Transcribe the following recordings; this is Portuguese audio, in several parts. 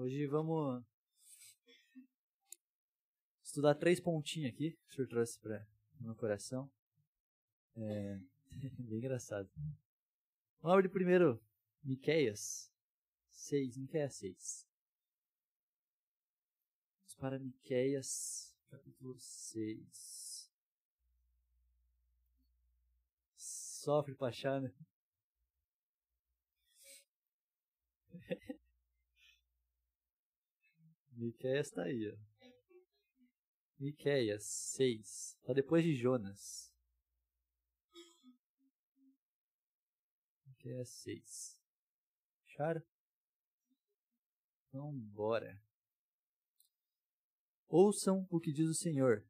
Hoje vamos estudar três pontinhos aqui que o senhor trouxe para o meu coração. É bem engraçado. Vamos abrir primeiro Miqueias 6, Miqueias 6. Vamos para Miqueias capítulo 6. Sofre para achar, né? Miqueias está aí, ó. Miqueias 6. Tá depois de Jonas. Miqueias 6. Acharam? Então, bora. Ouçam o que diz o Senhor.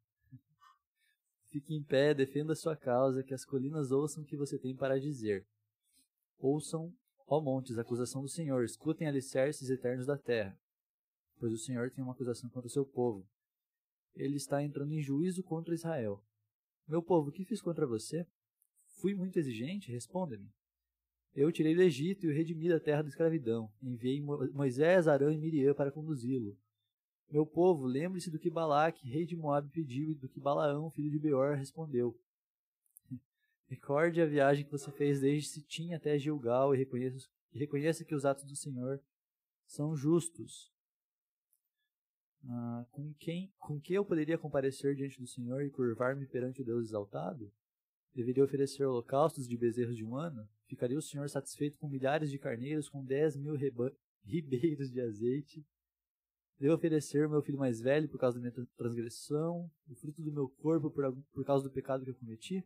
Fique em pé, defenda a sua causa, que as colinas ouçam o que você tem para dizer. Ouçam, ó montes, a acusação do Senhor, escutem alicerces eternos da terra. Pois o Senhor tem uma acusação contra o seu povo. Ele está entrando em juízo contra Israel. Meu povo, o que fiz contra você? Fui muito exigente? Responda-me. Eu tirei do Egito e o redimi da terra da escravidão. Enviei Moisés, Arão e Miriam para conduzi-lo. Meu povo, lembre-se do que Balaque, rei de Moab, pediu e do que Balaão, filho de Beor, respondeu. Recorde a viagem que você fez desde Sitim até Gilgal e reconheça, e reconheça que os atos do Senhor são justos. Ah, com quem, com que eu poderia comparecer diante do Senhor e curvar-me perante o Deus exaltado? Deveria oferecer holocaustos de bezerros de um ano? Ficaria o Senhor satisfeito com milhares de carneiros, com dez mil ribeiros de azeite? Devo oferecer o meu filho mais velho por causa da minha transgressão, o fruto do meu corpo por, por causa do pecado que eu cometi?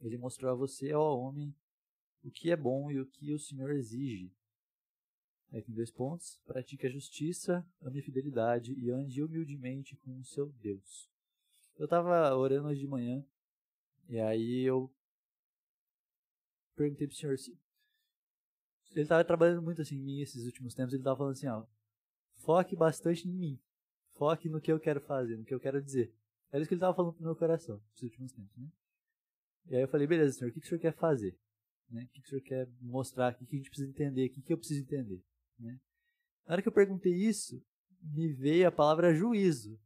Ele mostrou a você, ó homem, o que é bom e o que o Senhor exige. Aí tem dois pontos. Pratique a justiça, ame a fidelidade e ande humildemente com o seu Deus. Eu estava orando hoje de manhã e aí eu perguntei pro senhor se ele estava trabalhando muito assim em mim esses últimos tempos. Ele estava falando assim, ó, foque bastante em mim. Foque no que eu quero fazer, no que eu quero dizer. Era isso que ele estava falando pro meu coração nos últimos tempos, né? E aí eu falei, beleza, senhor, o que, que o senhor quer fazer? Né? O que, que o senhor quer mostrar? O que, que a gente precisa entender? O que, que eu preciso entender? Né? Na hora que eu perguntei isso, me veio a palavra juízo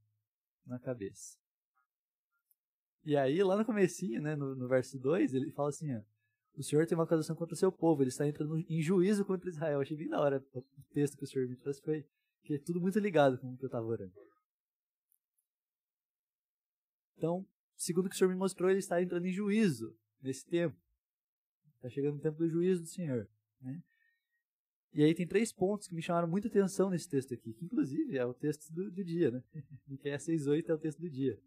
na cabeça. E aí, lá no comecinho, né, no, no verso 2, ele fala assim, ó, o Senhor tem uma acusação contra o seu povo, ele está entrando em juízo contra Israel. Achei bem da hora o texto que o Senhor me trouxe, foi que é tudo muito ligado com o que eu estava orando. Então, segundo o que o Senhor me mostrou, ele está entrando em juízo nesse tempo. Está chegando o tempo do juízo do Senhor. Né? E aí tem três pontos que me chamaram muita atenção nesse texto aqui, que inclusive é o texto do, do dia, né? Miqueias 6.8 é o texto do dia.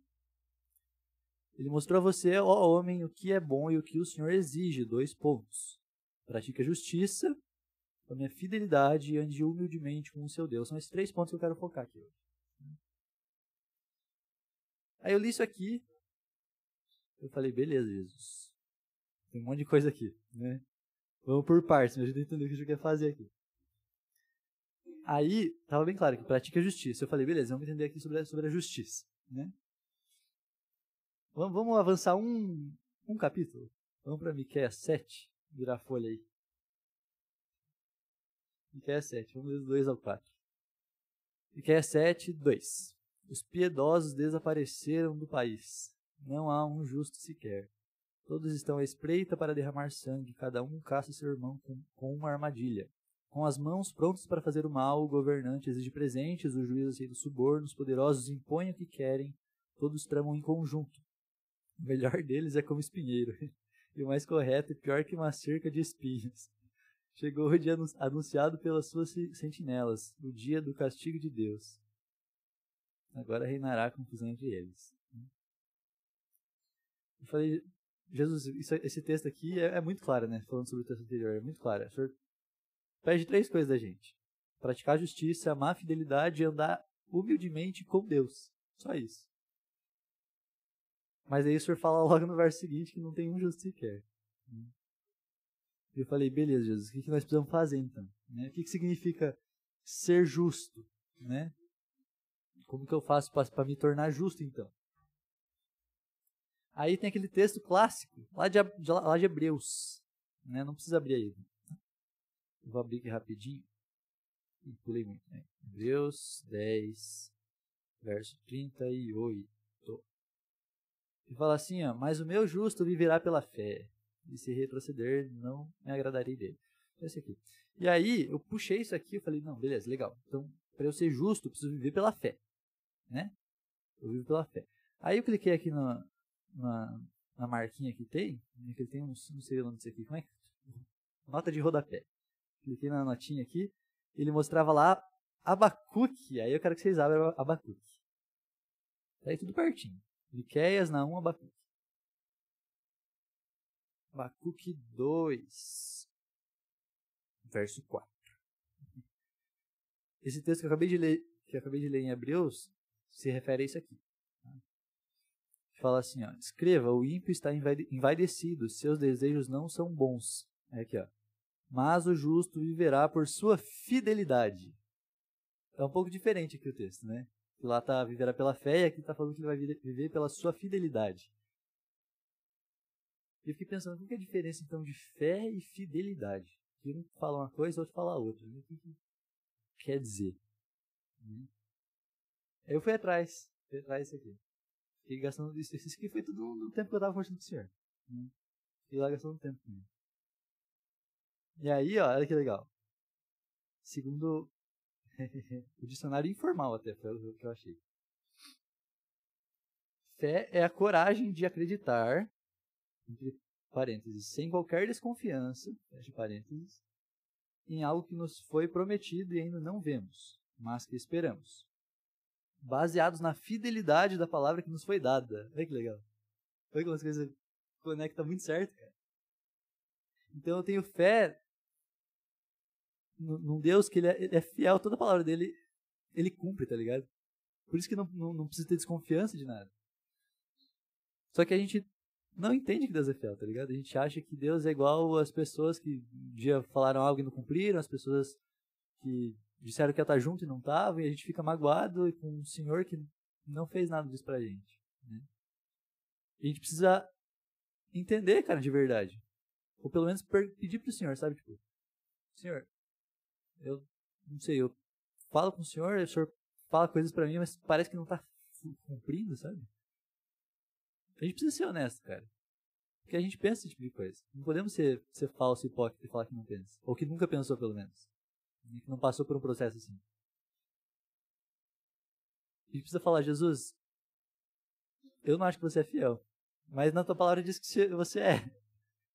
Ele mostrou a você, ó homem, o que é bom e o que o Senhor exige. Dois pontos. Pratique a justiça, a minha fidelidade e ande humildemente com o seu Deus. São esses três pontos que eu quero focar aqui hoje. Aí eu li isso aqui, eu falei, beleza, Jesus. Tem um monte de coisa aqui, né? Vamos por partes, me ajuda a entender o que a gente quer fazer aqui. Aí, estava bem claro que pratica a justiça. Eu falei, beleza, vamos entender aqui sobre a, sobre a justiça, né? Vamos, vamos avançar um, um capítulo. Vamos para Miqueias 7, virar a folha aí. Miqueias 7, vamos ler 2 ao 4. Miqueias 7, 2. Os piedosos desapareceram do país. Não há um justo sequer. Todos estão à espreita para derramar sangue, cada um caça seu irmão com, com uma armadilha. Com as mãos prontas para fazer o mal, o governante exige presentes, o juiz aceita subornos, os poderosos impõem o que querem, todos tramam em conjunto. O melhor deles é como espinheiro, e o mais correto é pior que uma cerca de espinhos. Chegou o dia anunciado pelas suas sentinelas, o dia do castigo de Deus. Agora reinará a confusão entre eles. Eu falei, Jesus, isso, esse texto aqui é, é, muito claro, né? Falando sobre o texto anterior, é muito claro. O Senhor pede três coisas da gente: praticar justiça, amar fidelidade e andar humildemente com Deus. Só isso. Mas aí o Senhor fala logo no verso seguinte que não tem um justo sequer. Eu falei, beleza, Jesus, o que, nós precisamos fazer então? Né? O que, significa ser justo? Né? Como que eu faço para me tornar justo então? Aí tem aquele texto clássico, lá de, lá de Hebreus. Né? Não precisa abrir aí. Vou abrir aqui rapidinho. e pulei muito, né? Hebreus 10, verso 38. E fala assim, ó, mas o meu justo viverá pela fé, e se retroceder, não me agradarei dele. Então, esse aqui. E aí, eu puxei isso aqui e falei, não, beleza, legal. Então, para eu ser justo, eu preciso viver pela fé. Né? Eu vivo pela fé. Aí eu cliquei aqui na, na, na marquinha que tem, né, que tem um, não sei o nome disso aqui, como é que Nota de rodapé. Cliquei na notinha aqui, ele mostrava lá Abacuque, aí eu quero que vocês abram Abacuque. Tá aí tudo pertinho. Miqueias, Naum, Abacuque. Abacuque 2, verso 4. Esse texto que eu acabei de ler, que eu acabei de ler em Hebreus, se refere a isso aqui. Tá? Fala assim, ó, escreva, o ímpio está envaidecido, seus desejos não são bons. É aqui, ó. Mas o justo viverá por sua fidelidade. É um pouco diferente aqui o texto, né? Que lá está viverá pela fé e aqui está falando que ele vai viver pela sua fidelidade. E eu fiquei pensando, qual que é a diferença então de fé e fidelidade? Que um fala uma coisa, outro fala outra. Né? O que, que quer dizer? Né? Aí eu fui atrás, fui atrás disso aqui. Fiquei gastando isso. Isso aqui foi tudo no tempo que eu estava conversando com o senhor. Né? Fiquei lá gastando tempo comigo. E aí, ó, olha que legal. Segundo o dicionário informal até, foi o que eu achei. Fé é a coragem de acreditar, entre parênteses, sem qualquer desconfiança, fecha parênteses, em algo que nos foi prometido e ainda não vemos, mas que esperamos. Baseados na fidelidade da palavra que nos foi dada. Olha que legal. Olha como as coisas conectam muito certo, cara. Então eu tenho fé num Deus que ele é, ele é, fiel, toda palavra dele ele cumpre, tá ligado? Por isso que não, não, não, precisa ter desconfiança de nada. Só que a gente não entende que Deus é fiel, tá ligado? A gente acha que Deus é igual às pessoas que um dia falaram algo e não cumpriram, as pessoas que disseram que ia estar junto e não estavam, e a gente fica magoado com um Senhor que não fez nada disso pra gente. Né? A gente precisa entender, cara, de verdade. Ou pelo menos pedir pro Senhor, sabe? Tipo, Senhor, eu não sei, eu falo com o senhor, o senhor fala coisas para mim, mas parece que não tá cumprindo, sabe? A gente precisa ser honesto, cara. Porque a gente pensa esse tipo de coisa. Não podemos ser, ser falso, hipócrita e falar que não pensa. Ou que nunca pensou, pelo menos. E que não passou por um processo assim. A gente precisa falar, Jesus, eu não acho que você é fiel. Mas na tua palavra diz que você é.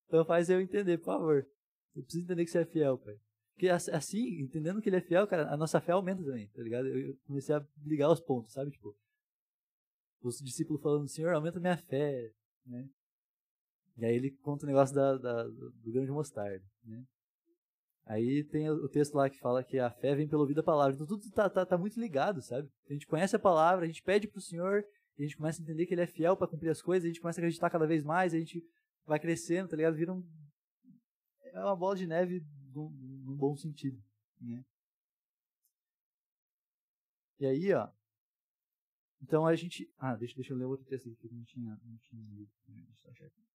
Então faz eu entender, por favor. Eu preciso entender que você é fiel, pai. Porque assim, entendendo que ele é fiel, cara, a nossa fé aumenta também, tá ligado? Eu comecei a ligar os pontos, sabe? Tipo, os discípulos falando, Senhor, aumenta minha fé, né? E aí ele conta o negócio da, da, do grão de mostarda, né? Aí tem o texto lá que fala que a fé vem pelo ouvido da palavra. Então tudo tá, tá, tá muito ligado, sabe? A gente conhece a palavra, a gente pede pro Senhor, a gente começa a entender que ele é fiel para cumprir as coisas, a gente começa a acreditar cada vez mais, a gente vai crescendo, tá ligado? Vira um... É uma bola de neve num, bom sentido. Né? E aí, ó. Então a gente. Ah, deixa, deixa eu ler outro texto aqui que eu não tinha, não tinha lido. Deixa eu aqui.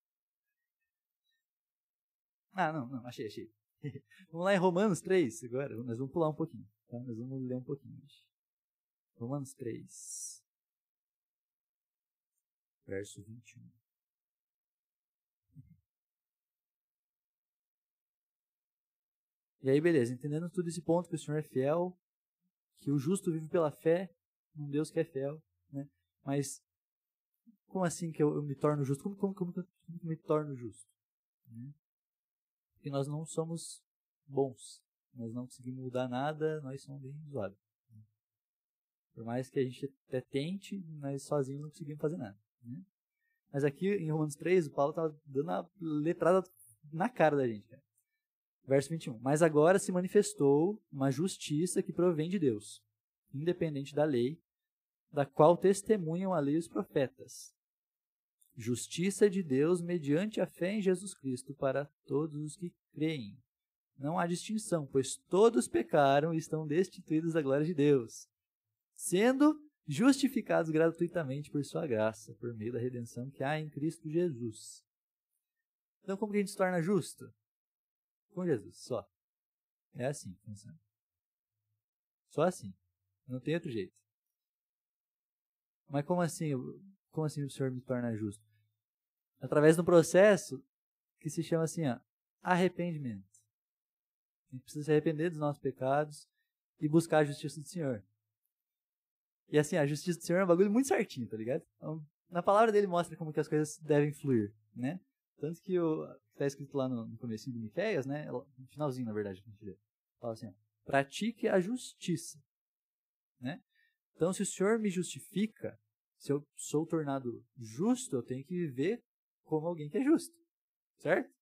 Ah, não, não, achei, achei. vamos lá em Romanos 3 agora. Nós vamos pular um pouquinho. Tá? Nós vamos ler um pouquinho. Romanos 3. Verso 21. E aí, beleza, entendendo tudo esse ponto que o Senhor é fiel, que o justo vive pela fé, um Deus que é fiel, né? Mas como assim que eu, eu me torno justo? Como, como, como, como que eu me torno justo? Né? Porque nós não somos bons, nós não conseguimos mudar nada, nós somos bem zoados. Né? Por mais que a gente até tente, nós sozinhos não conseguimos fazer nada. Né? Mas aqui em Romanos 3, o Paulo está dando a letrada na cara da gente. Cara. Verso 21. Mas agora se manifestou uma justiça que provém de Deus, independente da lei, da qual testemunham a lei os profetas. Justiça de Deus mediante a fé em Jesus Cristo para todos os que creem. Não há distinção, pois todos pecaram e estão destituídos da glória de Deus, sendo justificados gratuitamente por sua graça, por meio da redenção que há em Cristo Jesus. Então, como que a gente se torna justo? Com Jesus, só. É assim que funciona. Só assim. Não tem outro jeito. Mas como assim? Como assim o Senhor me torna justo? Através de um processo que se chama assim, ó, arrependimento. A gente precisa se arrepender dos nossos pecados e buscar a justiça do Senhor. E assim, a justiça do Senhor é um bagulho muito certinho, tá ligado? Então, na palavra dele mostra como que as coisas devem fluir, né? Tanto que o que está escrito lá no, no começo do Miqueias, né? No finalzinho, na verdade, que a gente Fala assim, ó, pratique a justiça, né? Então, se o Senhor me justifica, se eu sou tornado justo, eu tenho que viver como alguém que é justo, certo?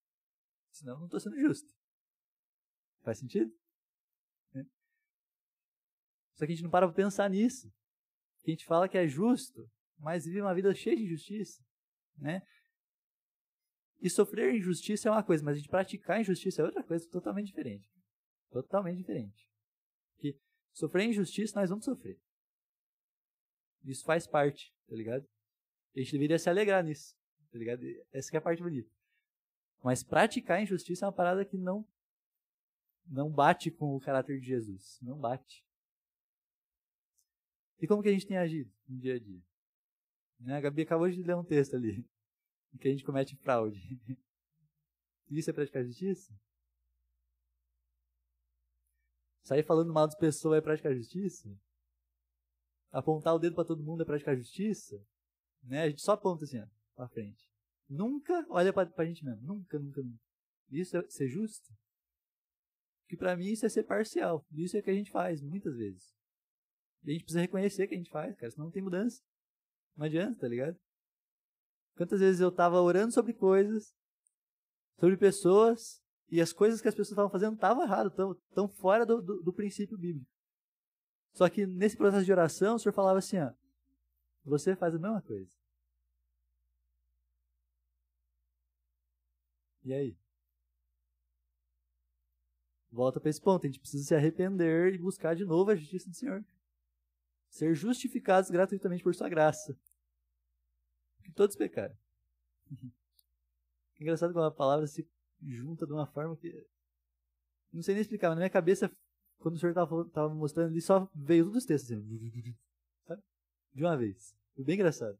Senão eu não estou sendo justo. Faz sentido? É. Só que a gente não para para pensar nisso. A gente fala que é justo, mas vive uma vida cheia de injustiça, né? E sofrer injustiça é uma coisa, mas a gente praticar injustiça é outra coisa totalmente diferente. Totalmente diferente. Porque sofrer injustiça nós vamos sofrer. Isso faz parte, tá ligado? A gente deveria se alegrar nisso, tá ligado? Essa é a parte bonita. Mas praticar injustiça é uma parada que não não bate com o caráter de Jesus. Não bate. E como que a gente tem agido no dia a dia? Né? A Gabi acabou de ler um texto ali, em que a gente comete fraude. Isso é praticar justiça? Sair falando mal das pessoas é praticar justiça? Apontar o dedo para todo mundo é praticar justiça? Né? A gente só aponta assim, ó, pra frente. Nunca olha pra, pra gente mesmo. Nunca, nunca, nunca. Isso é ser justo? Que para mim isso é ser parcial. Isso é o que a gente faz, muitas vezes. E a gente precisa reconhecer que a gente faz, cara, senão não tem mudança. Não adianta, tá ligado? Quantas vezes eu tava orando sobre coisas, sobre pessoas, e as coisas que as pessoas estavam fazendo estavam tão, tão fora do, do, do, princípio bíblico. Só que nesse processo de oração, o Senhor falava assim, ó, você faz a mesma coisa. E aí? Volta para esse ponto, a gente precisa se arrepender e buscar de novo a justiça do Senhor ser justificados gratuitamente por sua graça. Todos pecaram. É engraçado como a palavra se junta de uma forma que. Não sei nem explicar, mas na minha cabeça, quando o senhor estava mostrando ali, só veio todos os textos assim. Sabe? De uma vez. Foi bem engraçado.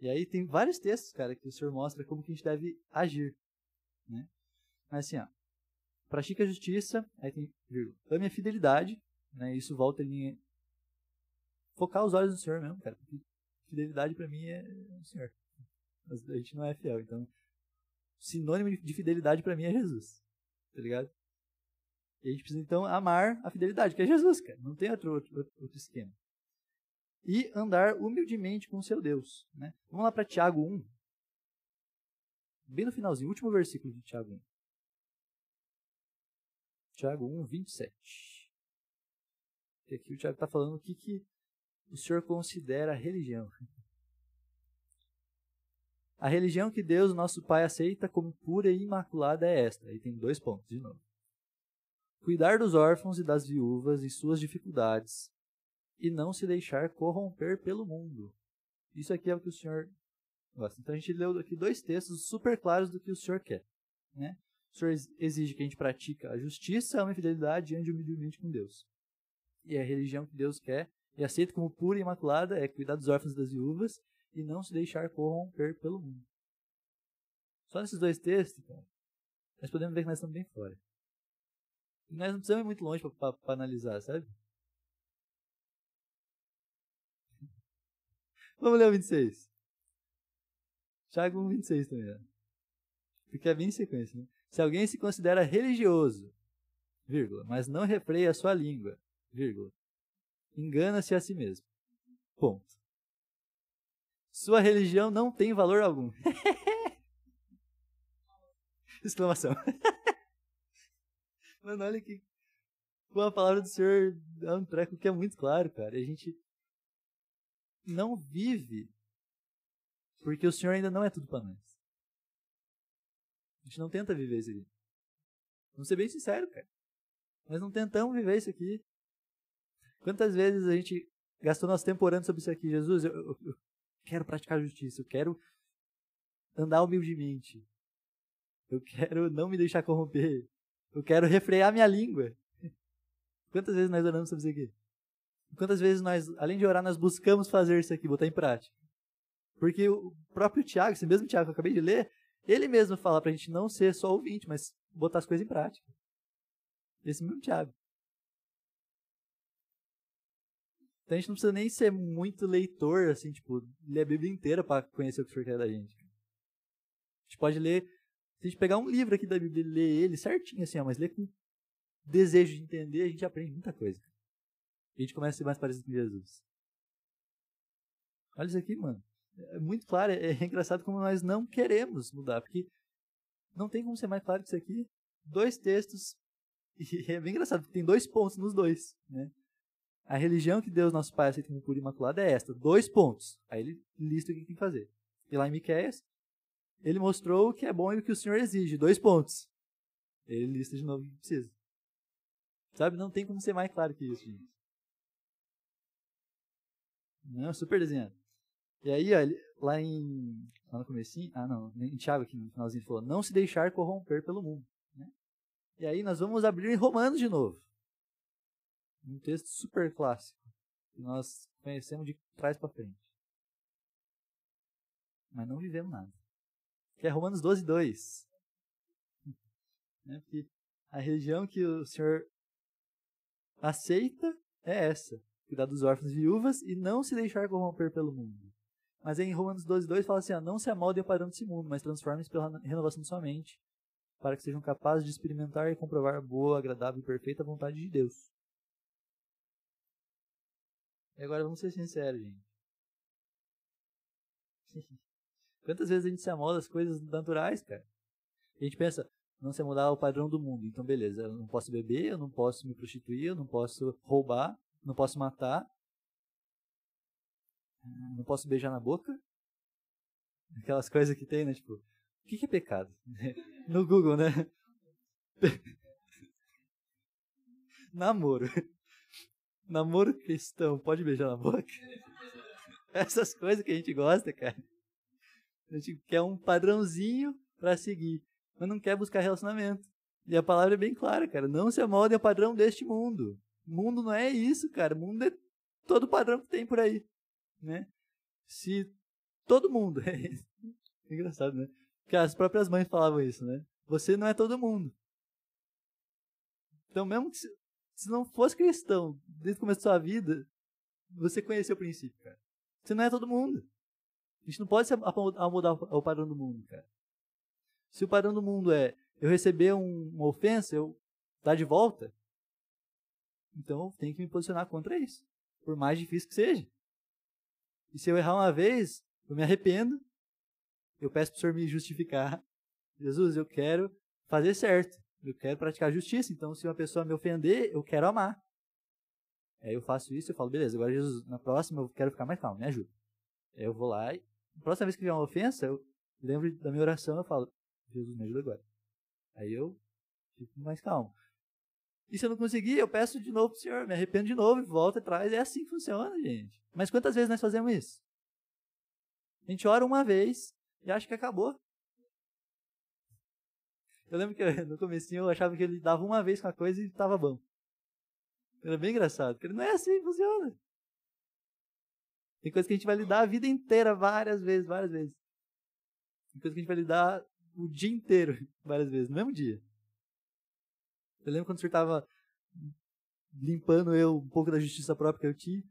E aí tem vários textos, cara, que o senhor mostra como que a gente deve agir. Né? Mas assim, ó, pratique a justiça, aí tem vírgula, ame a fidelidade, né? Isso volta em focar os olhos no Senhor mesmo, cara. Porque fidelidade para mim é o Senhor. A gente não é fiel, então sinônimo de fidelidade para mim é Jesus. Tá ligado? E a gente precisa então amar a fidelidade, que é Jesus, cara. Não tem outro, outro, outro esquema. E andar humildemente com o seu Deus. Né? Vamos lá para Tiago 1. Bem no finalzinho, último versículo de Tiago 1. Tiago 1, 27. E aqui o Tiago está falando o que, que o senhor considera religião. A religião que Deus, nosso Pai, aceita como pura e imaculada é esta. Aí tem dois pontos, de novo. Cuidar dos órfãos e das viúvas e suas dificuldades, e não se deixar corromper pelo mundo. Isso aqui é o que o Senhor gosta. Então a gente leu aqui dois textos super claros do que o Senhor quer. Né? O Senhor exige que a gente pratique a justiça, a fidelidade e ande humildemente com Deus. E a religião que Deus quer e aceita como pura e imaculada é cuidar dos órfãos e das viúvas e não se deixar corromper pelo mundo. Só nesses dois textos, cara, nós podemos ver que nós estamos bem fora. E nós não precisamos ir muito longe para analisar, sabe? Vamos ler o 26. Tiago 1, 26 também. Né? Porque é bem em sequência, né? Se alguém se considera religioso, vírgula, mas não refreia a sua língua, vírgula, engana-se a si mesmo. Ponto. Sua religião não tem valor algum. Exclamação. Mano, olha que. Com a palavra do Senhor é um treco que é muito claro, cara. A gente não vive porque o Senhor ainda não é tudo para nós. A gente não tenta viver isso aqui. Vamos ser bem sincero, cara. Nós não tentamos viver isso aqui. Quantas vezes a gente gastou nosso tempo orando sobre isso aqui? Jesus, eu, eu, eu quero praticar justiça, eu quero andar humildemente. Eu quero não me deixar corromper. Eu quero refrear minha língua. Quantas vezes nós oramos sobre isso aqui? Quantas vezes nós, além de orar, nós buscamos fazer isso aqui, botar em prática? Porque o próprio Tiago, esse mesmo Tiago que eu acabei de ler, ele mesmo fala pra gente não ser só ouvinte, mas botar as coisas em prática. Esse mesmo Tiago. Então a gente não precisa nem ser muito leitor, assim, tipo, ler a Bíblia inteira para conhecer o que o Senhor quer da gente. A gente pode ler, se a gente pegar um livro aqui da Bíblia e ler ele certinho, assim, ó, mas ler com desejo de entender, a gente aprende muita coisa. A gente começa a ser mais parecido com Jesus. Olha isso aqui, mano. É muito claro, é, é engraçado como nós não queremos mudar, porque não tem como ser mais claro que isso aqui. Dois textos, e é bem engraçado, porque tem dois pontos nos dois, né? A religião que Deus nosso Pai aceita como pura imaculada é esta. Dois pontos. Aí ele lista o que tem que fazer. E lá em Miqueias, ele mostrou o que é bom e o que o Senhor exige. Dois pontos. Ele lista de novo o que precisa. Sabe? Não tem como ser mais claro que isso, gente. Não, super desenhado. E aí, ó, lá em. Lá no comecinho. Ah, não. Em Tiago aqui no finalzinho ele falou: não se deixar corromper pelo mundo. Né? E aí nós vamos abrir em Romanos de novo. Um texto super clássico. Que nós conhecemos de trás para frente. Mas não vivemos nada. Que é Romanos 12, 2. Né? Porque a religião que o Senhor aceita é essa. Cuidar dos órfãos e viúvas e não se deixar corromper pelo mundo. Mas em Romanos 12, 2 fala assim: ó, não se amoldem ao padrão desse mundo, mas transformem-se pela renovação de sua mente, para que sejam capazes de experimentar e comprovar a boa, agradável e perfeita vontade de Deus. E agora vamos ser sinceros, gente. Quantas vezes a gente se amolda as coisas naturais, cara? A gente pensa, não se mudar ao padrão do mundo. Então, beleza, eu não posso beber, eu não posso me prostituir, eu não posso roubar, não posso matar, não posso beijar na boca. Aquelas coisas que tem, né? Tipo, o que é pecado? No Google, né? Namoro namoro cristão, pode beijar na boca? Essas coisas que a gente gosta, cara. A gente quer um padrãozinho para seguir, mas não quer buscar relacionamento. E a palavra é bem clara, cara. Não se amoldem ao padrão deste mundo. O mundo não é isso, cara. O mundo é todo padrão que tem por aí, né? Se todo mundo é engraçado, né? Porque as próprias mães falavam isso, né? Você não é todo mundo. Então, mesmo que se não fosse cristão desde o começo da sua vida, você conheceu o princípio, cara. Você não é todo mundo. A gente não pode se amodar ao padrão do mundo, cara. Se o padrão do mundo é eu receber um, uma ofensa, eu dar de volta, então eu tenho que me posicionar contra isso. Por mais difícil que seja. E se eu errar uma vez, eu me arrependo, eu peço para o Senhor me justificar. Jesus, eu quero fazer certo. Eu quero praticar justiça, então se uma pessoa me ofender, eu quero amar. Aí eu faço isso, eu falo, beleza, agora Jesus, na próxima eu quero ficar mais calmo, me ajuda. Aí eu vou lá e, na próxima vez que vier uma ofensa, eu lembro da minha oração, eu falo, Jesus, me ajuda agora. Aí eu fico mais calmo. E se eu não conseguir, eu peço de novo pro Senhor, me arrependo de novo e volto atrás. É assim que funciona, gente. Mas quantas vezes nós fazemos isso? A gente ora uma vez e acha que acabou. Eu lembro que no começo eu achava que ele dava uma vez com a coisa e estava bom. Era bem engraçado, porque não é assim que funciona. Tem coisa que a gente vai lidar a vida inteira várias vezes, várias vezes. Tem coisa que a gente vai lidar o dia inteiro, várias vezes, no mesmo dia. Eu lembro quando o senhor estava limpando eu um pouco da justiça própria que eu tinha.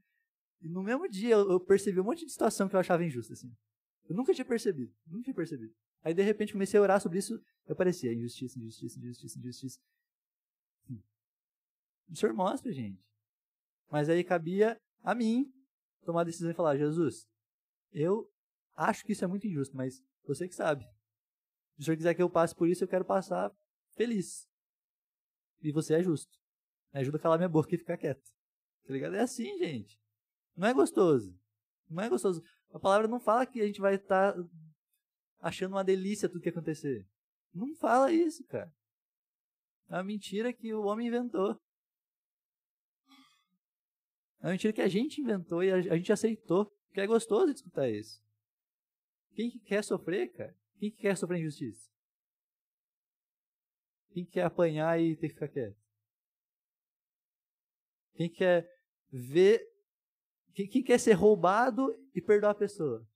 E no mesmo dia eu percebi um monte de situação que eu achava injusta, assim. Eu nunca tinha percebido, nunca tinha percebido. Aí de repente comecei a orar sobre isso, eu parecia injustiça, injustiça, injustiça, injustiça. O Senhor mostra, gente. Mas aí cabia a mim tomar a decisão e falar: Jesus, eu acho que isso é muito injusto, mas você que sabe. Se o Senhor quiser que eu passe por isso, eu quero passar feliz. E você é justo. Me ajuda a calar minha boca e ficar quieto. Tá ligado? É assim, gente. Não é gostoso. Não é gostoso. A palavra não fala que a gente vai estar tá achando uma delícia tudo que acontecer. Não fala isso, cara. É uma mentira que o homem inventou. É uma mentira que a gente inventou e a gente aceitou. Porque é gostoso de escutar isso. Quem que quer sofrer, cara? Quem que quer sofrer injustiça? Quem quer apanhar e ter que ficar quieto? Quem quer ver. Quem, quem quer ser roubado e perdoar a pessoa?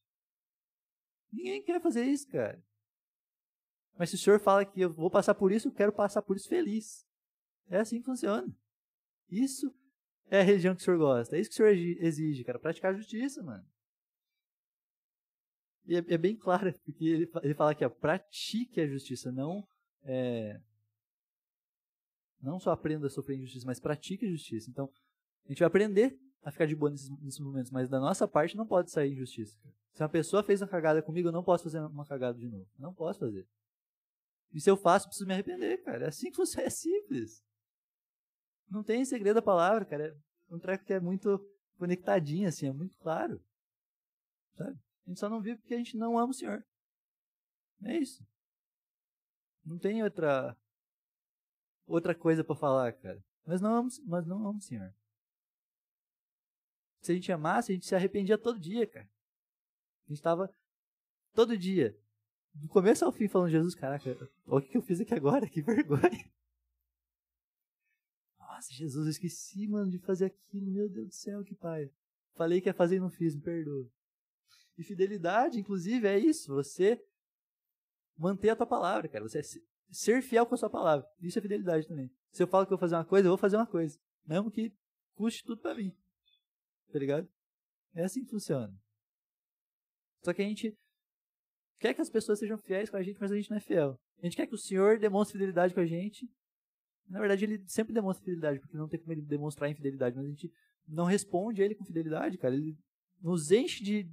Ninguém quer fazer isso, cara. Mas se o senhor fala que eu vou passar por isso, eu quero passar por isso feliz. É assim que funciona. Isso é a religião que o senhor gosta. É isso que o senhor exige, cara. Praticar a justiça, mano. E é, é bem claro, porque ele, ele fala que pratique a justiça, não é, não só aprenda a sofrer injustiça, mas pratique a justiça. Então, a gente vai aprender a ficar de boa nesses, nesses momentos, mas da nossa parte não pode sair injustiça. Se uma pessoa fez uma cagada comigo, eu não posso fazer uma cagada de novo. Não posso fazer. E se eu faço, preciso me arrepender, cara. É assim que você é simples. Não tem segredo a palavra, cara. É um treco que é muito conectadinho, assim, é muito claro. Sabe? A gente só não vive porque a gente não ama o Senhor. É isso. Não tem outra outra coisa para falar, cara. Mas não amo, mas não amo o Senhor. Se a gente amasse, a gente se arrependia todo dia, cara. A gente estava todo dia, do começo ao fim, falando, Jesus, caraca, o que eu fiz aqui agora, que vergonha. Nossa, Jesus, eu esqueci, mano, de fazer aquilo, meu Deus do céu, que pai. Falei que ia fazer e não fiz, me perdoa. E fidelidade, inclusive, é isso, você manter a tua palavra, cara. Você é ser fiel com a sua palavra. Isso é fidelidade também. Se eu falo que eu vou fazer uma coisa, eu vou fazer uma coisa. Mesmo que custe tudo para mim. Tá ligado? É assim que funciona. Só que a gente quer que as pessoas sejam fiéis com a gente, mas a gente não é fiel. A gente quer que o Senhor demonstre fidelidade com a gente. Na verdade, ele sempre demonstra fidelidade, porque não tem como ele demonstrar infidelidade, mas a gente não responde a ele com fidelidade, cara. Ele nos enche de,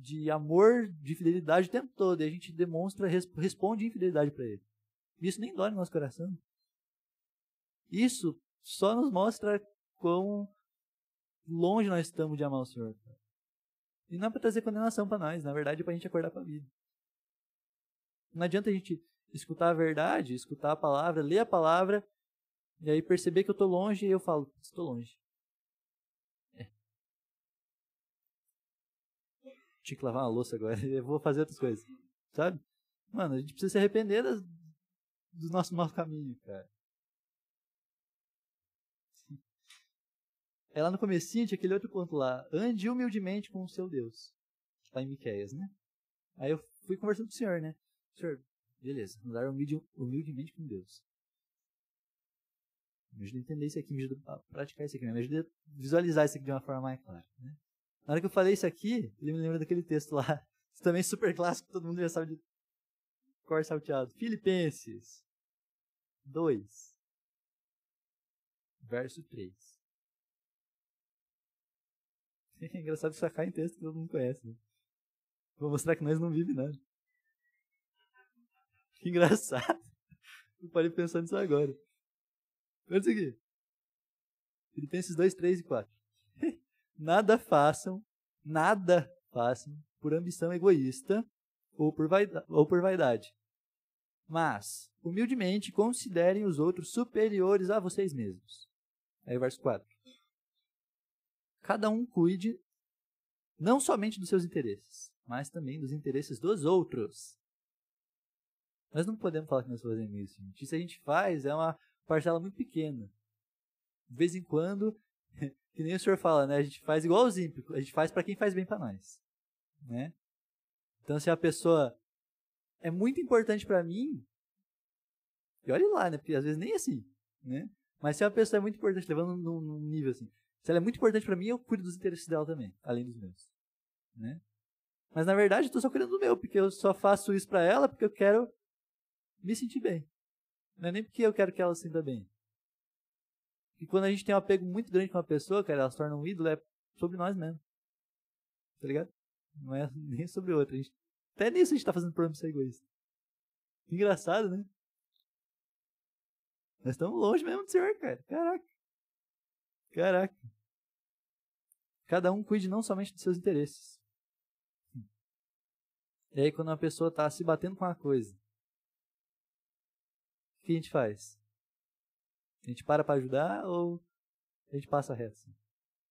de amor, de fidelidade o tempo todo, e a gente demonstra, responde infidelidade para ele. Isso nem dói no nosso coração. Isso só nos mostra quão longe nós estamos de amar o Senhor. E não é para trazer condenação para nós, na verdade é para a gente acordar para a vida. Não adianta a gente escutar a verdade, escutar a palavra, ler a palavra, e aí perceber que eu estou longe e eu falo, estou longe. É. Tinha que lavar uma louça agora, eu vou fazer outras coisas. Sabe? Mano, a gente precisa se arrepender das, do nosso mau caminho, cara. É lá no comecinho tinha aquele outro ponto lá. Ande humildemente com o seu Deus. Está em Miqueias, né? Aí eu fui conversando com o senhor, né? Senhor, beleza. Andar humildemente com Deus. Me ajuda a entender isso aqui, me ajuda a praticar isso aqui, me ajuda a visualizar isso aqui de uma forma mais clara. Né? Na hora que eu falei isso aqui, ele me lembra daquele texto lá. Isso também é super clássico, todo mundo já sabe de cor salteado. Filipenses 2, verso 3. É engraçado sacar em texto que todo mundo conhece. Né? Vou mostrar que nós não vivemos nada. Que engraçado. Eu parei pensando nisso agora. Olha isso aqui. Filipenses 2, 3 e 4. nada façam, nada façam por ambição egoísta ou por, vaidade, ou por vaidade. Mas, humildemente, considerem os outros superiores a vocês mesmos. Aí, verso 4 cada um cuide não somente dos seus interesses, mas também dos interesses dos outros. Nós não podemos falar que nós fazemos isso, gente. Isso a gente faz é uma parcela muito pequena. De vez em quando, que nem o senhor fala, né? A gente faz igualzinho, a gente faz para quem faz bem para nós, né? Então, se a pessoa é muito importante para mim, e olhe lá, né? Porque às vezes nem é assim, né? Mas se a pessoa é muito importante, levando num, num nível assim, se ela é muito importante para mim, eu cuido dos interesses dela também, além dos meus. Né? Mas na verdade, eu estou só cuidando do meu, porque eu só faço isso para ela porque eu quero me sentir bem. Não é nem porque eu quero que ela se sinta bem. E quando a gente tem um apego muito grande com uma pessoa, cara, ela se torna um ídolo, é sobre nós mesmo. Tá ligado? Não é nem sobre outra. Gente, até nisso a gente tá fazendo problema ser egoísta. Engraçado, né? Nós estamos longe mesmo do Senhor, cara. Caraca. Caraca. Cada um cuide não somente dos seus interesses. E aí, quando uma pessoa está se batendo com uma coisa, o que a gente faz? A gente para para ajudar ou a gente passa reto? Assim,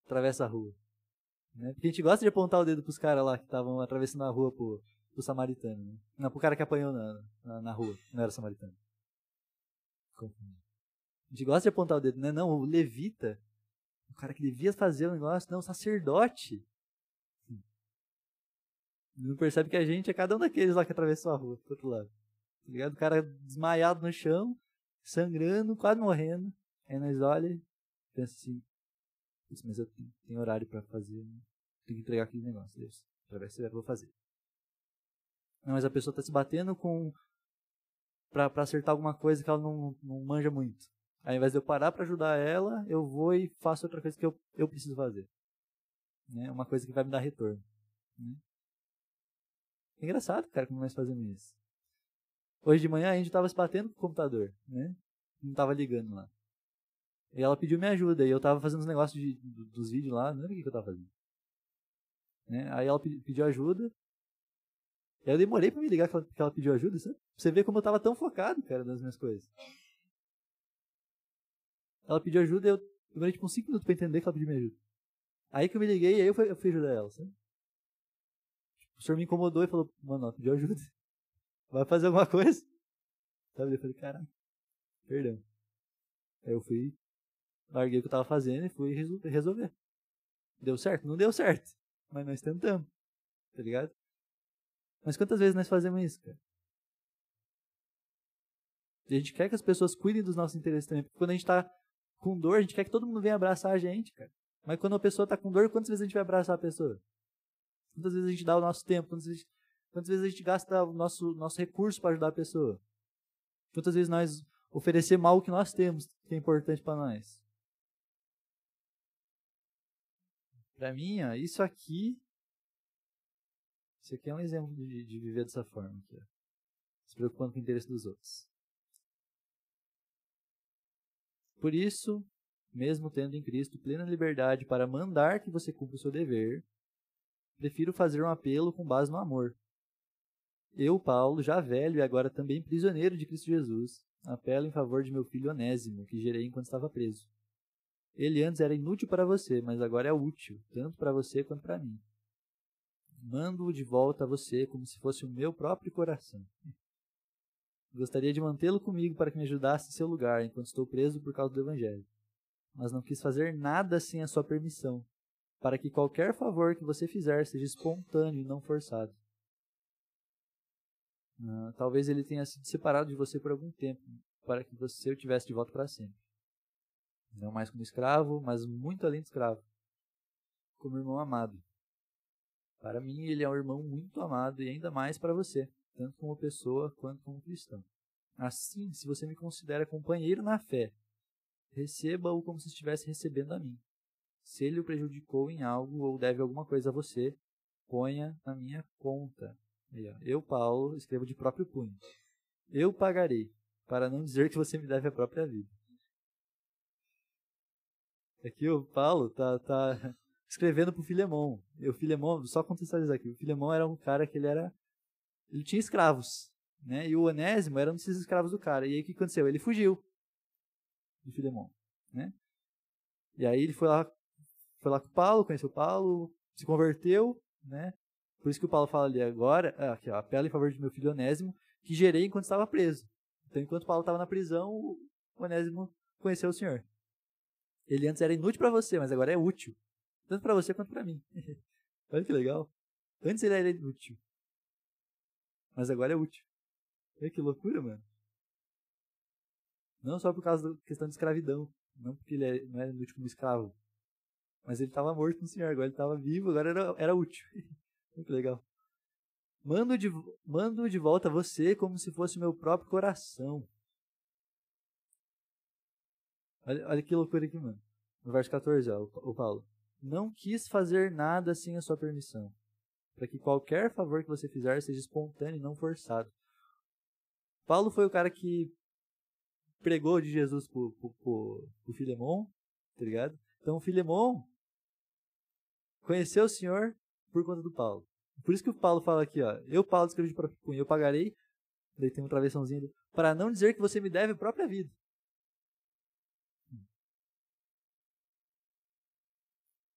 atravessa a rua? Né? Porque a gente gosta de apontar o dedo para os caras lá que estavam atravessando a rua pro, pro samaritano. Né? Não, pro cara que apanhou na, na, na rua, não era samaritano. confunde. A gente gosta de apontar o dedo, né? Não, o levita, o cara que devia fazer o negócio, não, o sacerdote. Não percebe que a gente é cada um daqueles lá que atravessou a rua, pro outro lado. Tá ligado? O cara desmaiado no chão, sangrando, quase morrendo. Aí nós olha e pensa assim, mas eu tenho horário para fazer, né? tenho que entregar aquele negócio, Deus. Através do vou fazer. Não, mas a pessoa está se batendo com para acertar alguma coisa que ela não, não manja muito. Ao invés de eu parar para ajudar ela, eu vou e faço outra coisa que eu, eu preciso fazer. Né? Uma coisa que vai me dar retorno. Né? É engraçado, cara, como nós fazemos isso. Hoje de manhã a gente estava se batendo com o computador, né? Não estava ligando lá. E ela pediu minha ajuda, e eu estava fazendo os negócios de, dos vídeos lá, não lembro o que, eu estava fazendo. Né? Aí ela pediu ajuda, eu demorei para me ligar que ela, que ela pediu ajuda, sabe? Você ver como eu estava tão focado, cara, nas minhas coisas. Ela pediu ajuda e eu demorei tipo uns 5 minutos para entender que ela pediu minha ajuda. Aí que eu me liguei e aí eu fui, eu fui ajudar ela, sabe? Tipo, o senhor me incomodou e falou, mano, ela pediu ajuda. Vai fazer alguma coisa? Sabe? Eu falei, caralho, perdão. Aí eu fui, larguei o que eu tava fazendo e fui resolver. Deu certo? Não deu certo. Mas nós tentamos. Tá ligado? Mas quantas vezes nós fazemos isso, cara? A gente quer que as pessoas cuidem dos nossos interesses também. Porque quando a gente tá com dor, a gente quer que todo mundo venha abraçar a gente, cara. Mas quando a pessoa tá com dor, quantas vezes a gente vai abraçar a pessoa? Quantas vezes a gente dá o nosso tempo? Quantas vezes, quantas vezes a gente gasta o nosso, nosso recurso para ajudar a pessoa? Quantas vezes nós oferecemos algo que nós temos, que é importante para nós? Para mim, ó, isso aqui. Isso aqui é um exemplo de, de viver dessa forma. Aqui, Se preocupando com o interesse dos outros. Por isso, mesmo tendo em Cristo plena liberdade para mandar que você cumpra o seu dever, prefiro fazer um apelo com base no amor. Eu, Paulo, já velho e agora também prisioneiro de Cristo Jesus, apelo em favor de meu filho Onésimo, que gerei enquanto estava preso. Ele antes era inútil para você, mas agora é útil, tanto para você quanto para mim. Mando-o de volta a você como se fosse o meu próprio coração. Gostaria de mantê-lo comigo para que me ajudasse em seu lugar enquanto estou preso por causa do Evangelho. Mas não quis fazer nada sem a sua permissão, para que qualquer favor que você fizer seja espontâneo e não forçado. Uh, talvez ele tenha sido separado de você por algum tempo, para que você o tivesse de volta para sempre. Não mais como escravo, mas muito além de escravo. Como irmão amado. Para mim, ele é um irmão muito amado e ainda mais para você, tanto como pessoa quanto como cristão. Assim, se você me considera companheiro na fé, receba-o como se estivesse recebendo a mim. Se ele o prejudicou em algo ou deve alguma coisa a você, ponha na minha conta. Eu, Paulo, escrevo de próprio punho. Eu pagarei, para não dizer que você me deve a própria vida. Aqui o Paulo tá, tá escrevendo pro Filemon. E o Filemon, só contextualizar aqui, o Filemon era um cara que ele era. Ele tinha escravos. Né? E o Onésimo era um desses escravos do cara. E aí o que aconteceu? Ele fugiu de Filemon. Né? E aí ele foi lá, foi lá com Paulo, conheceu Paulo, se converteu, né? Por isso que o Paulo fala ali agora, ah, aqui, ó, apelo em favor de meu filho Onésimo, que gerei enquanto estava preso. Então, enquanto Paulo estava na prisão, o Onésimo conheceu o Senhor. Ele antes era inútil para você, mas agora é útil. Tanto para você quanto para mim. Olha que legal. Antes ele era inútil. Mas agora é útil. Olha que loucura, mano. Não só por causa da questão de escravidão. Não porque ele é, não era inútil como escravo. Mas ele estava morto no Senhor. Agora ele estava vivo, agora era, era útil. Que legal. Mando de, mando de volta você como se fosse meu próprio coração. Olha, olha que loucura aqui, mano. No verso 14, ó, o Paulo. Não quis fazer nada sem a sua permissão, para que qualquer favor que você fizer seja espontâneo e não forçado. Paulo foi o cara que pregou de Jesus pro, pro, pro, pro Filemon, tá ligado? Então o Filemon conheceu o Senhor por conta do Paulo. Por isso que o Paulo fala aqui, ó. Eu, Paulo, escrevi próprio punho, eu pagarei. Daí tem um travessãozinho. Para não dizer que você me deve a própria vida.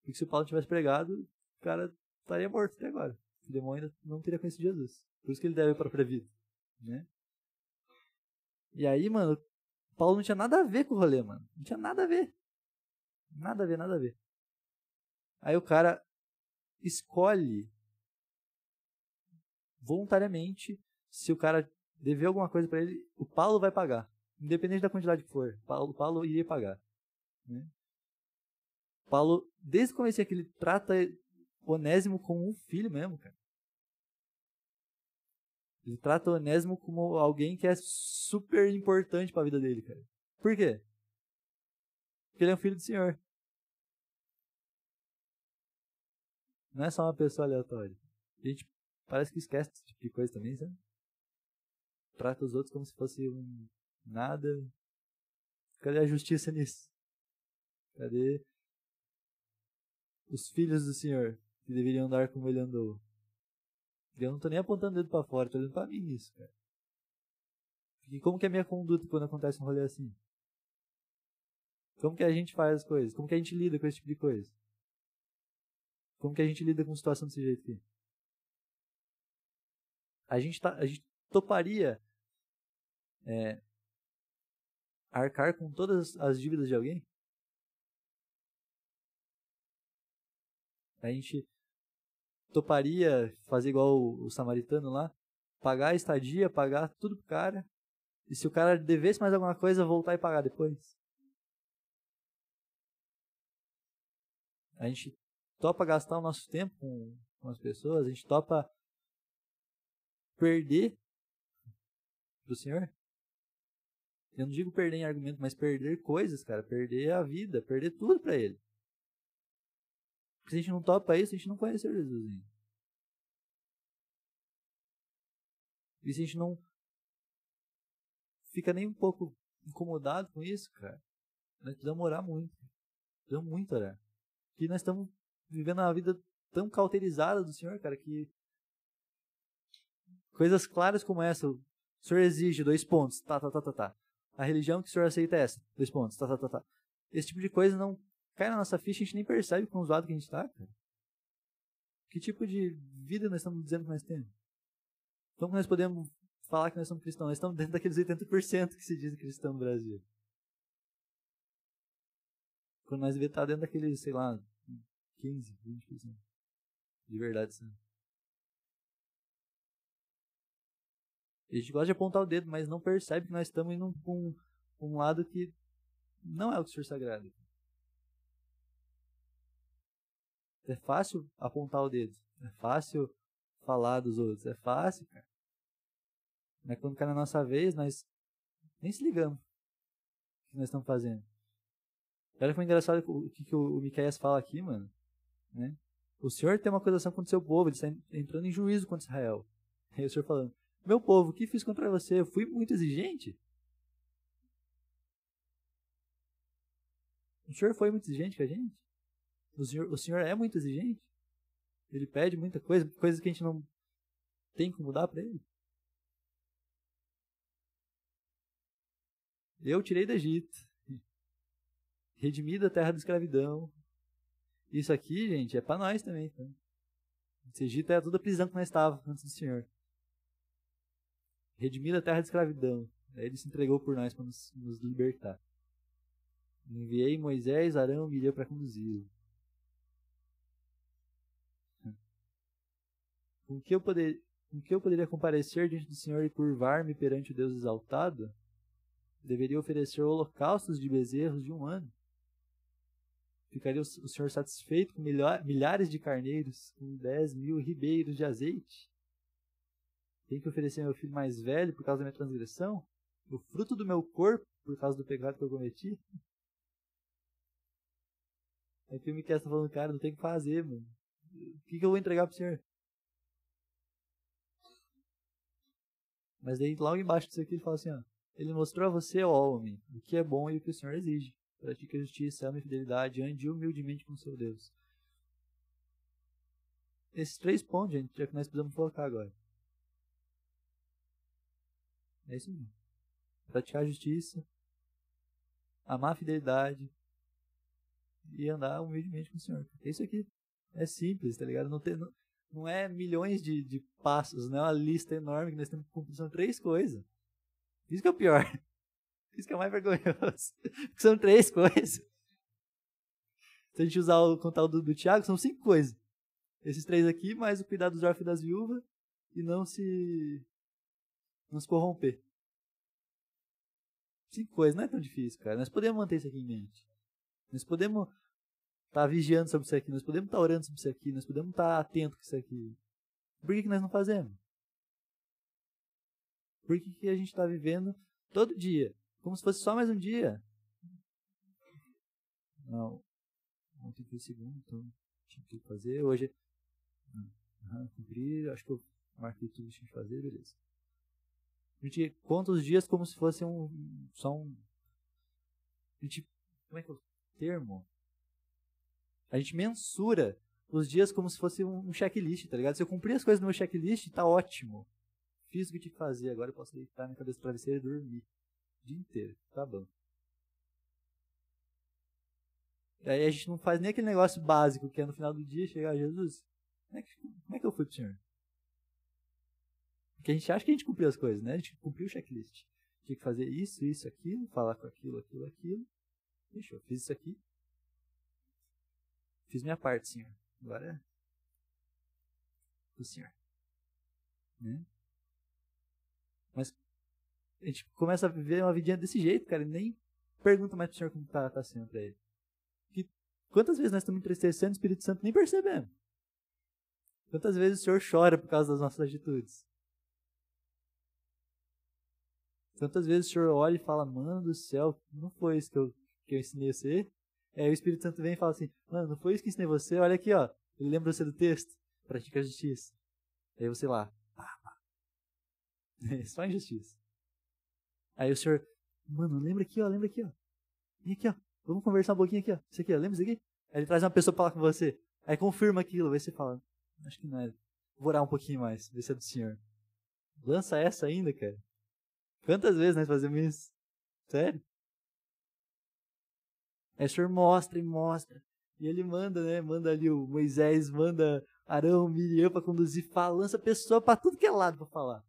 Porque se o Paulo tivesse pregado, o cara estaria morto até agora. O demônio ainda não teria conhecido Jesus. Por isso que ele deve a própria vida. Né? E aí, mano, Paulo não tinha nada a ver com o rolê, mano. Não tinha nada a ver. Nada a ver, nada a ver. Aí o cara escolhe voluntariamente se o cara dever alguma coisa para ele, o Paulo vai pagar, independente da quantidade que for. Paulo, Paulo iria pagar. Né? Paulo, desde o começo que ele trata Onésimo como um filho mesmo, cara. Ele trata Onésimo como alguém que é super importante para a vida dele, cara. Por quê? Porque ele é um filho do Senhor. Não é só uma pessoa aleatória. A gente parece que esquece esse tipo de coisa também, sabe? Trata os outros como se fosse um nada. Cadê a justiça nisso? Cadê os filhos do Senhor que deveriam andar como ele andou? Eu não tô nem apontando o dedo pra fora, tô olhando pra mim nisso, cara. E como que é a minha conduta quando acontece um rolê assim? Como que a gente faz as coisas? Como que a gente lida com esse tipo de coisa? Como que a gente lida com situação desse jeito aqui? A gente, tá, a gente toparia é, arcar com todas as dívidas de alguém? A gente toparia fazer igual o, o samaritano lá? Pagar a estadia, pagar tudo pro cara. E se o cara devesse mais alguma coisa, voltar e pagar depois? A gente topa gastar o nosso tempo com, com as pessoas, a gente topa perder pro Senhor. Eu não digo perder em argumento, mas perder coisas, cara, perder a vida, perder tudo para ele. Se a gente não topa isso, a gente não conheceu Jesus ainda. E se a gente não fica nem um pouco incomodado com isso, cara, nós precisamos orar muito. Precisamos muito orar. Que nós estamos vivendo uma vida tão cauterizada do Senhor, cara, que coisas claras como essa, o Senhor exige dois pontos, tá, tá, tá, tá, tá. A religião que o Senhor aceita é essa, dois pontos, tá, tá, tá, tá. Esse tipo de coisa não cai na nossa ficha, a gente nem percebe com o zoado que a gente tá, cara. Que tipo de vida nós estamos dizendo que nós temos? Como nós podemos falar que nós somos cristãos? Nós estamos dentro daqueles 80% que se diz cristão no Brasil. Quando nós devemos estar dentro daqueles, sei lá, 15, 20%. De verdade, sim. A gente gosta de apontar o dedo, mas não percebe que nós estamos indo para um, um lado que não é o que o Senhor sagrado. É fácil apontar o dedo. É fácil falar dos outros. É fácil, cara. Mas quando cai na nossa vez, nós nem se ligamos o que nós estamos fazendo. Olha que engraçado o que, que o, o Miqueias fala aqui, mano. Né? O Senhor tem uma acusação contra o seu povo, ele está entrando em juízo contra Israel. Aí o Senhor falando: Meu povo, o que fiz contra você? Eu fui muito exigente? O Senhor foi muito exigente com a gente? O Senhor, o senhor é muito exigente? Ele pede muita coisa, coisas que a gente não tem como mudar para ele? Eu tirei do Egito, redimi da terra da escravidão, isso aqui, gente, é para nós também. Tá? Esse Egito é toda a prisão que nós estávamos antes do Senhor. Redimir a terra de escravidão. Ele se entregou por nós para nos, nos, libertar. Enviei Moisés, Arão e Miriam para conduzi-lo. Com que, eu poder, com que eu poderia comparecer diante do Senhor e curvar-me perante o Deus exaltado? Deveria oferecer holocaustos de bezerros de um ano. Ficaria o senhor satisfeito com milhares de carneiros, com dez mil ribeiros de azeite? Tem que oferecer meu filho mais velho por causa da minha transgressão? O fruto do meu corpo por causa do pecado que eu cometi? Aí o filme que está falando, cara, não tem o que fazer, mano. O que, que eu vou entregar pro senhor? Mas daí logo embaixo disso aqui ele fala assim, ó. Ele mostrou a você, ó homem, o que é bom e o que o Senhor exige. Pratique a justiça, ame a fidelidade, ande humildemente com seu Deus. Esses três pontos, gente, é que nós precisamos colocar agora. É isso mesmo. Praticar a justiça, amar a fidelidade e andar humildemente com o Senhor. É isso aqui. É simples, tá ligado? Não, tem, não, não é milhões de, de passos, não é uma lista enorme que nós temos que cumprir. São três coisas. Isso que é o pior. Isso que é mais vergonhoso. São três coisas. Se a gente usar o contato do, do Tiago, são cinco coisas. Esses três aqui, mais o cuidar dos órfãos e das viúvas e não se não se corromper. Cinco coisas, não é tão difícil, cara. Nós podemos manter isso aqui em mente. Nós podemos estar tá vigiando sobre isso aqui, nós podemos estar tá orando sobre isso aqui, nós podemos estar tá atentos com isso aqui. Por que, que nós não fazemos? Por que, que a gente está vivendo todo dia? Como se fosse só mais um dia. Não. Ontem foi segundo, então tinha que fazer. Hoje. Não. cumprir, acho que eu marquei tudo que tinha que fazer, beleza. A gente conta os dias como se fosse um. Só um. A gente. Como é que é o termo? A gente mensura os dias como se fosse um checklist, tá ligado? Se eu cumprir as coisas no meu checklist, tá ótimo. Fiz o que tinha que fazer, agora eu posso deitar minha cabeça no travesseiro e dormir. O dia inteiro. Tá bom. E aí a gente não faz nem aquele negócio básico que é no final do dia chegar, a Jesus, como é que, como é que eu fui pro Senhor? Porque a gente acha que a gente cumpriu as coisas, né? A gente cumpriu o checklist. Tinha que fazer isso, isso, aquilo, falar com aquilo, aquilo, aquilo. Fechou, fiz isso aqui. Fiz minha parte, Senhor. Agora é o Senhor. Né? Mas a gente começa a viver uma vidinha desse jeito, cara, e nem pergunta mais pro Senhor como tá, tá sendo pra ele. Que, quantas vezes nós estamos entristecendo o Espírito Santo nem percebemos? Quantas vezes o Senhor chora por causa das nossas atitudes? Quantas vezes o Senhor olha e fala, mano do céu, não foi isso que eu, que eu ensinei você? Aí o Espírito Santo vem e fala assim, mano, não foi isso que ensinei você? Olha aqui, ó. Ele lembra você do texto? Pratica a justiça. Aí você lá, pá, pá. Só injustiça. Aí o Senhor, mano, lembra aqui, ó, lembra aqui, ó. Vem aqui, ó. Vamos conversar um pouquinho aqui, ó. Isso aqui, ó. Lembra isso aqui? Aí ele traz uma pessoa pra falar com você. Aí confirma aquilo, aí você fala, acho que não é. Vou orar um pouquinho mais, ver se é do Senhor. Lança essa ainda, cara. Quantas vezes nós fazemos isso? Sério? Aí o senhor mostra e mostra. E ele manda, né? Manda ali o Moisés, manda Arão, Miriam para conduzir, fala, lança pessoa para tudo que é lado para falar.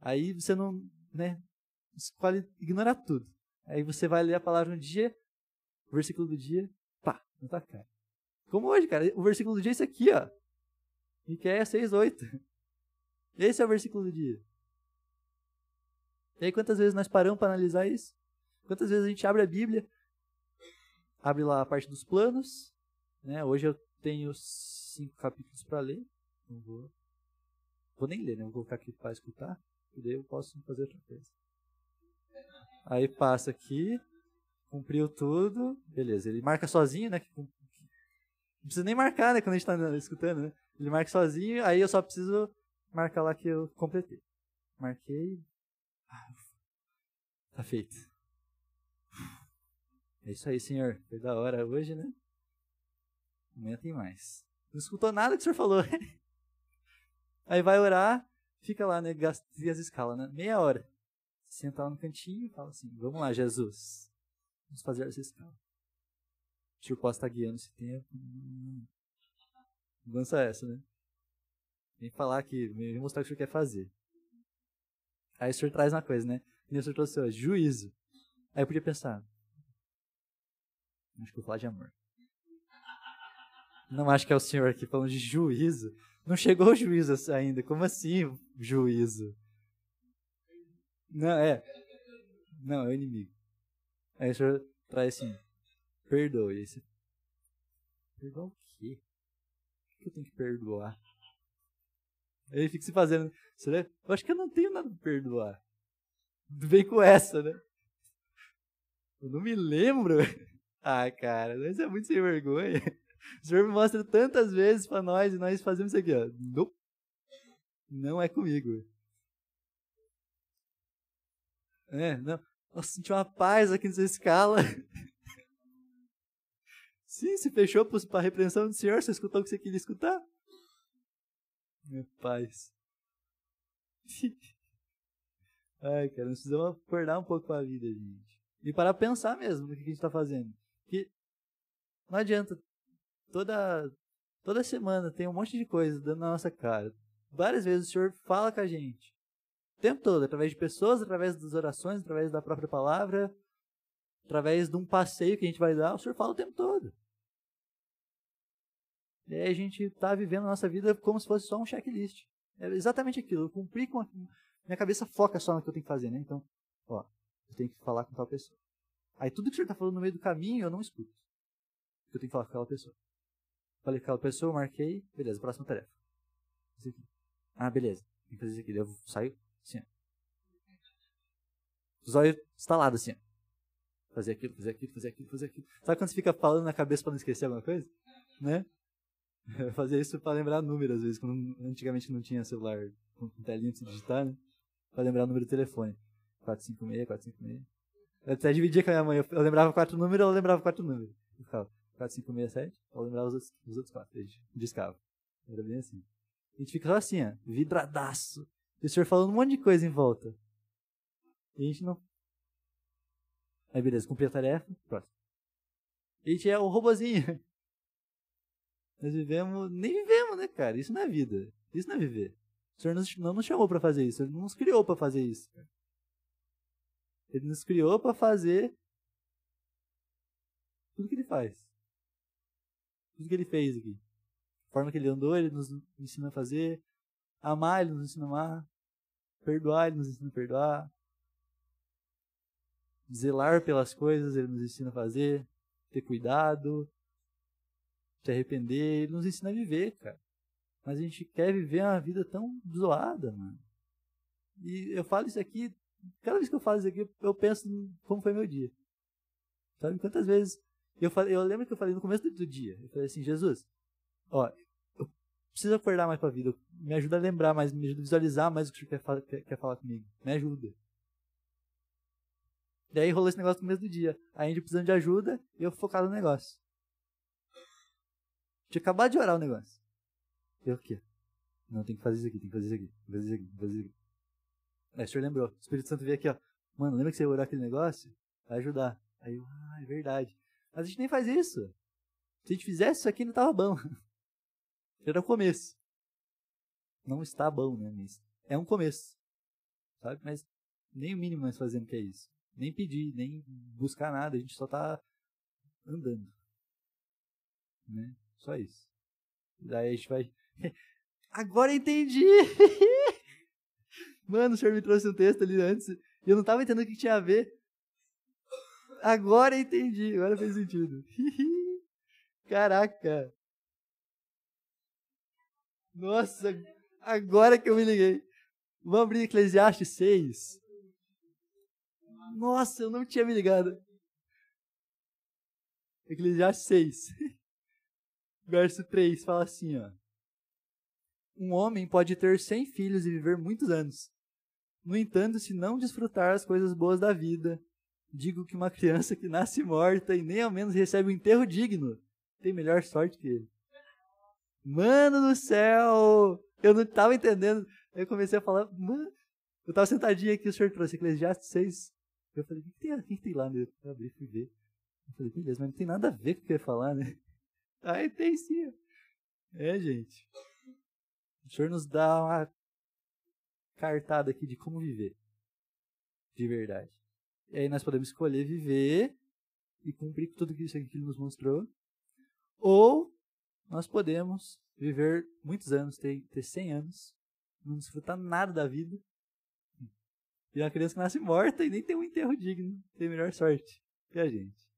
Aí você não, né? Escolhe ignorar tudo. Aí você vai ler a palavra um dia, o versículo do dia, pá, na tua cara. Como hoje, cara. O versículo do dia é esse aqui, ó. Miqueias 6, 8. Esse é o versículo do dia. E aí quantas vezes nós paramos para analisar isso? Quantas vezes a gente abre a Bíblia, abre lá a parte dos planos, né? Hoje eu tenho cinco capítulos para ler, não vou, vou nem ler, né? Vou colocar aqui para escutar, e daí eu posso fazer outra coisa. Aí passa aqui, cumpriu tudo, beleza. Ele marca sozinho, né? Não precisa nem marcar, né? Quando a gente está escutando, né? Ele marca sozinho, aí eu só preciso marcar lá que eu completei. Marquei, Tá feito. É isso aí, senhor. Foi da hora hoje, né? Amanhã tem mais. Não escutou nada que o senhor falou. aí vai orar, fica lá, né? Gasta as escalas, né? Meia hora. Senta lá no cantinho e fala assim: Vamos lá, Jesus. Vamos fazer essa escala. O senhor possa estar guiando esse tempo. Dança essa, né? Vem falar que, vem mostrar o que o senhor quer fazer. Aí o senhor traz uma coisa, né? E o senhor trouxe hoje, juízo. Aí eu podia pensar, acho que vou falar de amor. Não acho que é o senhor aqui falando de juízo. Não chegou o juízo ainda. Como assim, juízo? Não, é. Não, é o inimigo. Aí o senhor traz assim, perdoe. Esse... Perdoar o quê? O que eu tenho que perdoar? Aí ele fica se fazendo. Eu acho que eu não tenho nada pra perdoar. Vem com essa, né? Eu não me lembro. Ah, cara, isso é muito sem vergonha. O senhor me mostra tantas vezes pra nós e nós fazemos isso aqui, ó. Não, não é comigo. É, não. Nossa, senti uma paz aqui nessa escala. Sim, se fechou para a repreensão do Senhor, você escutou o que você queria escutar? Minha paz. Ai, cara, nós precisamos acordar um pouco para a vida, gente. E parar pra pensar mesmo no que a gente está fazendo. Que não adianta. Toda, toda semana tem um monte de coisa dando na nossa cara. Várias vezes o Senhor fala com a gente. tempo todo, através de pessoas, através das orações, através da própria palavra, através de um passeio que a gente vai dar, o Senhor fala o tempo todo. E aí a gente está vivendo a nossa vida como se fosse só um checklist. É exatamente aquilo. Eu cumpri com a... Minha cabeça foca só no que eu tenho que fazer, né? Então, ó, eu tenho que falar com tal pessoa. Aí tudo que o senhor está falando no meio do caminho, eu não escuto. Eu tenho que falar com aquela pessoa. Falei com aquela pessoa, marquei, beleza, próxima tarefa. Ah, beleza, tem que fazer isso aqui. Eu saio assim, ó. Os olhos estalados assim, ó. Fazer aquilo, fazer aquilo, fazer aquilo, fazer aquilo. Sabe quando você fica falando na cabeça para não esquecer alguma coisa? Né? Fazia isso para lembrar número, às vezes, quando antigamente não tinha celular com telinha de se digitar, né? Pra lembrar o número do telefone. 456, 456. Eu até dividia com a minha mãe. Eu lembrava quatro números, ela lembrava quatro números. Eu ficava 4567, ela lembrava os outros, os outros quatro. A gente discava. Era bem assim. A gente fica só assim, ó, vidradaço. E o senhor falando um monte de coisa em volta. E a gente não. Aí beleza, cumpri a tarefa, próximo. A gente é o robozinho. Nós vivemos, nem vivemos, né, cara? Isso não é vida. Isso não é viver. O Senhor não nos chamou para fazer isso. Ele não nos criou para fazer isso. Ele nos criou para fazer tudo que ele faz. Tudo que ele fez aqui. A forma que ele andou, ele nos ensina a fazer. Amar, ele nos ensina a amar. Perdoar, ele nos ensina a perdoar. Zelar pelas coisas, ele nos ensina a fazer. Ter cuidado se arrepender, ele nos ensina a viver, cara. Mas a gente quer viver uma vida tão zoada, mano. E eu falo isso aqui, cada vez que eu falo isso aqui, eu penso como foi meu dia. Sabe quantas vezes eu falei, eu lembro que eu falei no começo do dia, eu falei assim, Jesus, ó, eu preciso acordar mais pra vida, me ajuda a lembrar mais, me ajuda a visualizar mais o que o senhor quer, quer, quer falar comigo, me ajuda. Daí rolou esse negócio no começo do dia. A gente precisando de ajuda e eu focado no negócio. Tinha acabado de orar o negócio. Eu o quê? Não, tem que fazer isso aqui, tem que fazer isso aqui, tem que fazer isso aqui, tem que fazer isso aqui. Aí o senhor lembrou. O Espírito Santo veio aqui, ó. Mano, lembra que você orou aquele negócio? Vai ajudar. Aí eu, ah, é verdade. Mas a gente nem faz isso. Se a gente fizesse isso aqui, não tava bom. Era o começo. Não está bom, né? Mas é um começo. Sabe? Mas nem o mínimo nós fazemos que é isso. Nem pedir, nem buscar nada. A gente só tá andando. Né? Só isso. Daí a gente vai. Agora entendi! Mano, o senhor me trouxe um texto ali antes e eu não tava entendendo o que tinha a ver. Agora entendi, agora fez sentido. Caraca! Nossa, agora que eu me liguei. Vamos abrir Eclesiastes 6. Nossa, eu não tinha me ligado. Eclesiastes 6 verso 3 fala assim, ó. Um homem pode ter cem filhos e viver muitos anos. No entanto, se não desfrutar as coisas boas da vida, digo que uma criança que nasce morta e nem ao menos recebe um enterro digno, tem melhor sorte que ele. Mano do céu! Eu não estava entendendo. Eu comecei a falar, mano. Eu estava sentadinho aqui, o senhor trouxe Eclesiastes 6. Eu falei, o que tem, que tem lá? Eu abri fui ver. Eu falei, beleza, mas não tem nada a ver com o que eu ia falar, né? Aí tem sim. É, gente. Senhor nos dá uma cartada aqui de como viver. De verdade. E aí nós podemos escolher viver e cumprir tudo isso aqui que ele nos mostrou. Ou nós podemos viver muitos anos, ter, ter 100 anos, não desfrutar nada da vida. E uma criança que nasce morta e nem tem um enterro digno. Tem melhor sorte que a gente.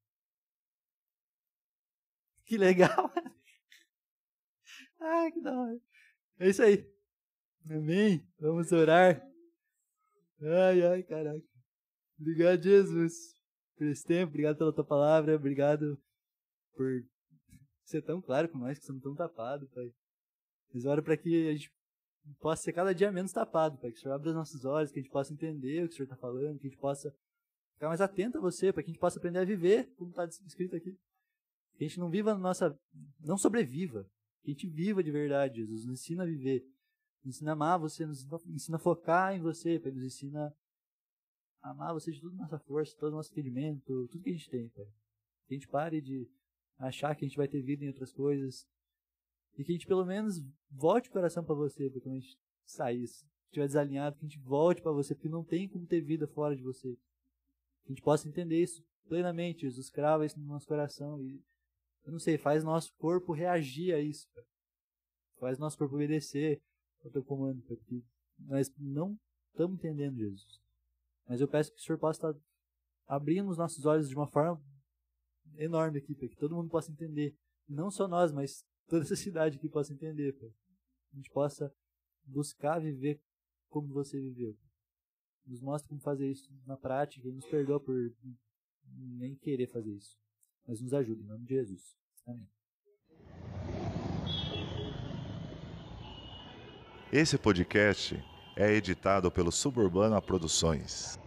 Que legal. ah, que da hora. É isso aí. Amém. Vamos orar. Ai, ai, caraca. Obrigado, Jesus, por esse tempo. Obrigado pela tua palavra. Obrigado por ser tão claro com nós, que somos tão tapados, Pai. Mas oro para que a gente possa ser cada dia menos tapado, Pai. Que o Senhor abra os nossos olhos, que a gente possa entender o que o Senhor está falando, que a gente possa ficar mais atento a você, para que a gente possa aprender a viver, como está escrito aqui. Que a gente não viva nossa. Não sobreviva. Que a gente viva de verdade, Jesus. Nos ensina a viver. Nos ensina a amar você, nos ensina a focar em você, Pai. Nos ensina a amar você de toda a nossa força, todo o nosso entendimento, tudo que a gente tem, Pai. Que a gente pare de achar que a gente vai ter vida em outras coisas. E que a gente pelo menos volte o coração para você, para quando a gente sair, estiver desalinhado, que a gente volte para você, porque não tem como ter vida fora de você. Que a gente possa entender isso plenamente. Jesus crava isso no nosso coração e, eu não sei, faz nosso corpo reagir a isso. Cara. Faz nosso corpo obedecer ao teu comando, porque nós não estamos entendendo Jesus. Mas eu peço que o Senhor possa estar abrindo os nossos olhos de uma forma enorme aqui, para que todo mundo possa entender. Não só nós, mas toda essa cidade aqui possa entender. Pai. A gente possa buscar viver como você viveu. Nos mostra como fazer isso na prática e nos perdoa por nem querer fazer isso. Mas nos ajude, em nome de Jesus. Amém. Esse podcast é editado pelo Suburbana Produções.